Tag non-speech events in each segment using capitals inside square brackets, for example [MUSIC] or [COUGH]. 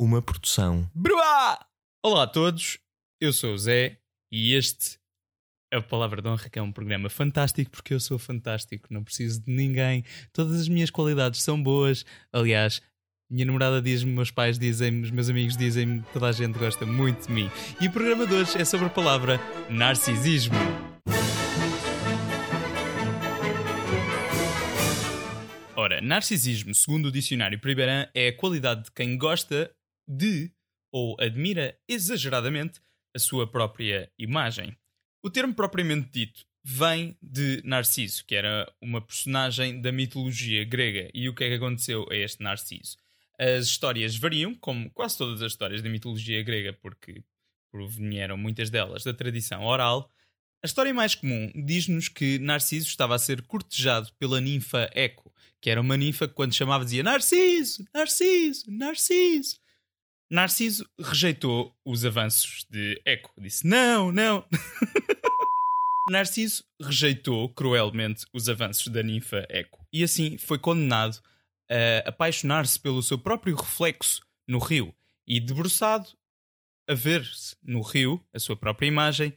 Uma produção. Bruá! Olá a todos, eu sou o Zé e este é o Palavra de Honra, que é um programa fantástico porque eu sou fantástico, não preciso de ninguém, todas as minhas qualidades são boas. Aliás, minha namorada diz-me, meus pais dizem-me, os meus amigos dizem-me, toda a gente gosta muito de mim. E o programa de hoje é sobre a palavra narcisismo. Ora, narcisismo, segundo o dicionário Priberan, é a qualidade de quem gosta de ou admira exageradamente a sua própria imagem. O termo propriamente dito vem de Narciso, que era uma personagem da mitologia grega. E o que é que aconteceu a este Narciso? As histórias variam, como quase todas as histórias da mitologia grega, porque provieram muitas delas da tradição oral. A história mais comum diz-nos que Narciso estava a ser cortejado pela ninfa Eco, que era uma ninfa que, quando chamava, dizia Narciso, Narciso, Narciso. Narciso rejeitou os avanços de Eco. Disse: Não, não. [LAUGHS] Narciso rejeitou cruelmente os avanços da ninfa Eco e assim foi condenado a apaixonar-se pelo seu próprio reflexo no rio e, debruçado a ver-se no rio, a sua própria imagem,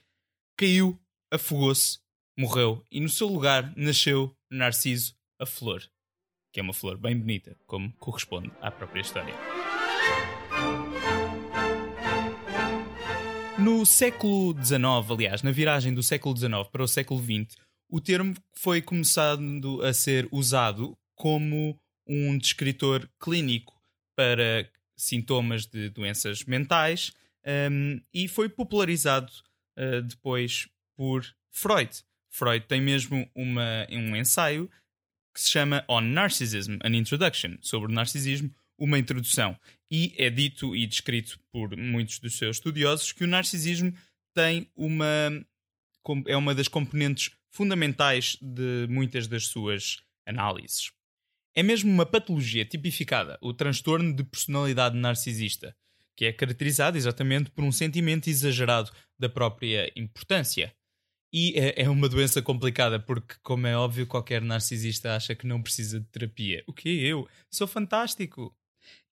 caiu, afogou-se, morreu e no seu lugar nasceu Narciso a flor, que é uma flor bem bonita, como corresponde à própria história. No século XIX, aliás, na viragem do século XIX para o século XX, o termo foi começando a ser usado como um descritor clínico para sintomas de doenças mentais um, e foi popularizado uh, depois por Freud. Freud tem mesmo uma, um ensaio que se chama On Narcissism, an Introduction, sobre o narcisismo, uma introdução. E é dito e descrito por muitos dos seus estudiosos que o narcisismo tem uma. é uma das componentes fundamentais de muitas das suas análises. É mesmo uma patologia tipificada, o transtorno de personalidade narcisista, que é caracterizado exatamente por um sentimento exagerado da própria importância. E é, é uma doença complicada porque, como é óbvio, qualquer narcisista acha que não precisa de terapia. O que eu? Sou fantástico!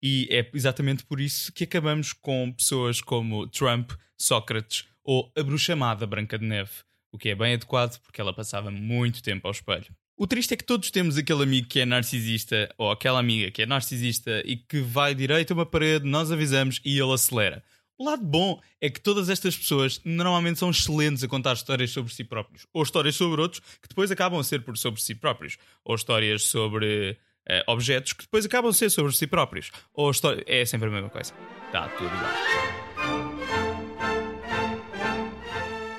E é exatamente por isso que acabamos com pessoas como Trump, Sócrates ou a bruxamada Branca de Neve, o que é bem adequado porque ela passava muito tempo ao espelho. O triste é que todos temos aquele amigo que é narcisista ou aquela amiga que é narcisista e que vai direito a uma parede, nós avisamos e ele acelera. O lado bom é que todas estas pessoas normalmente são excelentes a contar histórias sobre si próprios, ou histórias sobre outros que depois acabam a ser por sobre si próprios, ou histórias sobre uh, objetos que depois acabam a ser sobre si próprios. Ou história... É sempre a mesma coisa. Está tudo igual.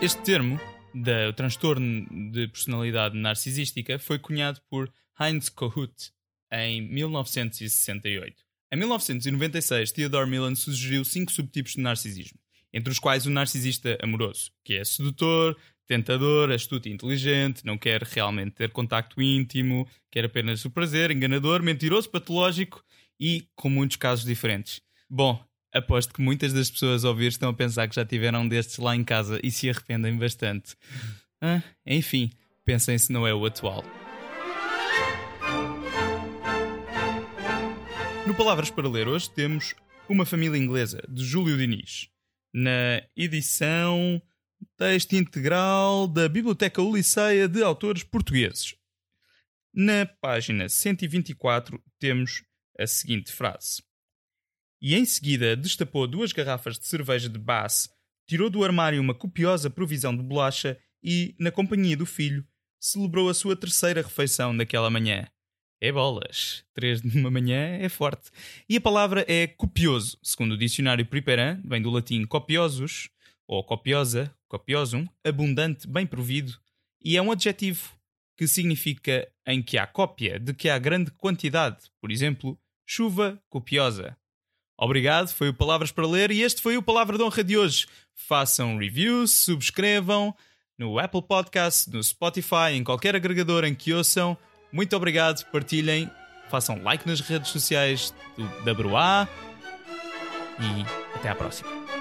Este termo, do transtorno de personalidade narcisística, foi cunhado por Heinz Kohut em 1968. Em 1996, Theodore Millen sugeriu cinco subtipos de narcisismo, entre os quais o narcisista amoroso, que é sedutor, tentador, astuto e inteligente, não quer realmente ter contacto íntimo, quer apenas o prazer, enganador, mentiroso, patológico e com muitos casos diferentes. Bom, aposto que muitas das pessoas a ouvir estão a pensar que já tiveram destes lá em casa e se arrependem bastante. Ah, enfim, pensem se não é o atual. No Palavras para Ler hoje temos Uma Família Inglesa, de Júlio Diniz. Na edição Texto integral da Biblioteca Ulisseia de Autores Portugueses. Na página 124 temos a seguinte frase. E em seguida destapou duas garrafas de cerveja de Bass, tirou do armário uma copiosa provisão de bolacha e, na companhia do filho, celebrou a sua terceira refeição naquela manhã. É bolas. Três de uma manhã é forte. E a palavra é copioso, segundo o dicionário Priperan, vem do latim copiosus, ou copiosa, copiosum, abundante, bem provido, e é um adjetivo que significa em que há cópia, de que há grande quantidade, por exemplo, chuva copiosa. Obrigado, foi o Palavras para Ler e este foi o Palavra de Honra de hoje. Façam reviews, subscrevam no Apple Podcast, no Spotify, em qualquer agregador em que ouçam. Muito obrigado, partilhem, façam like nas redes sociais do WA e até à próxima.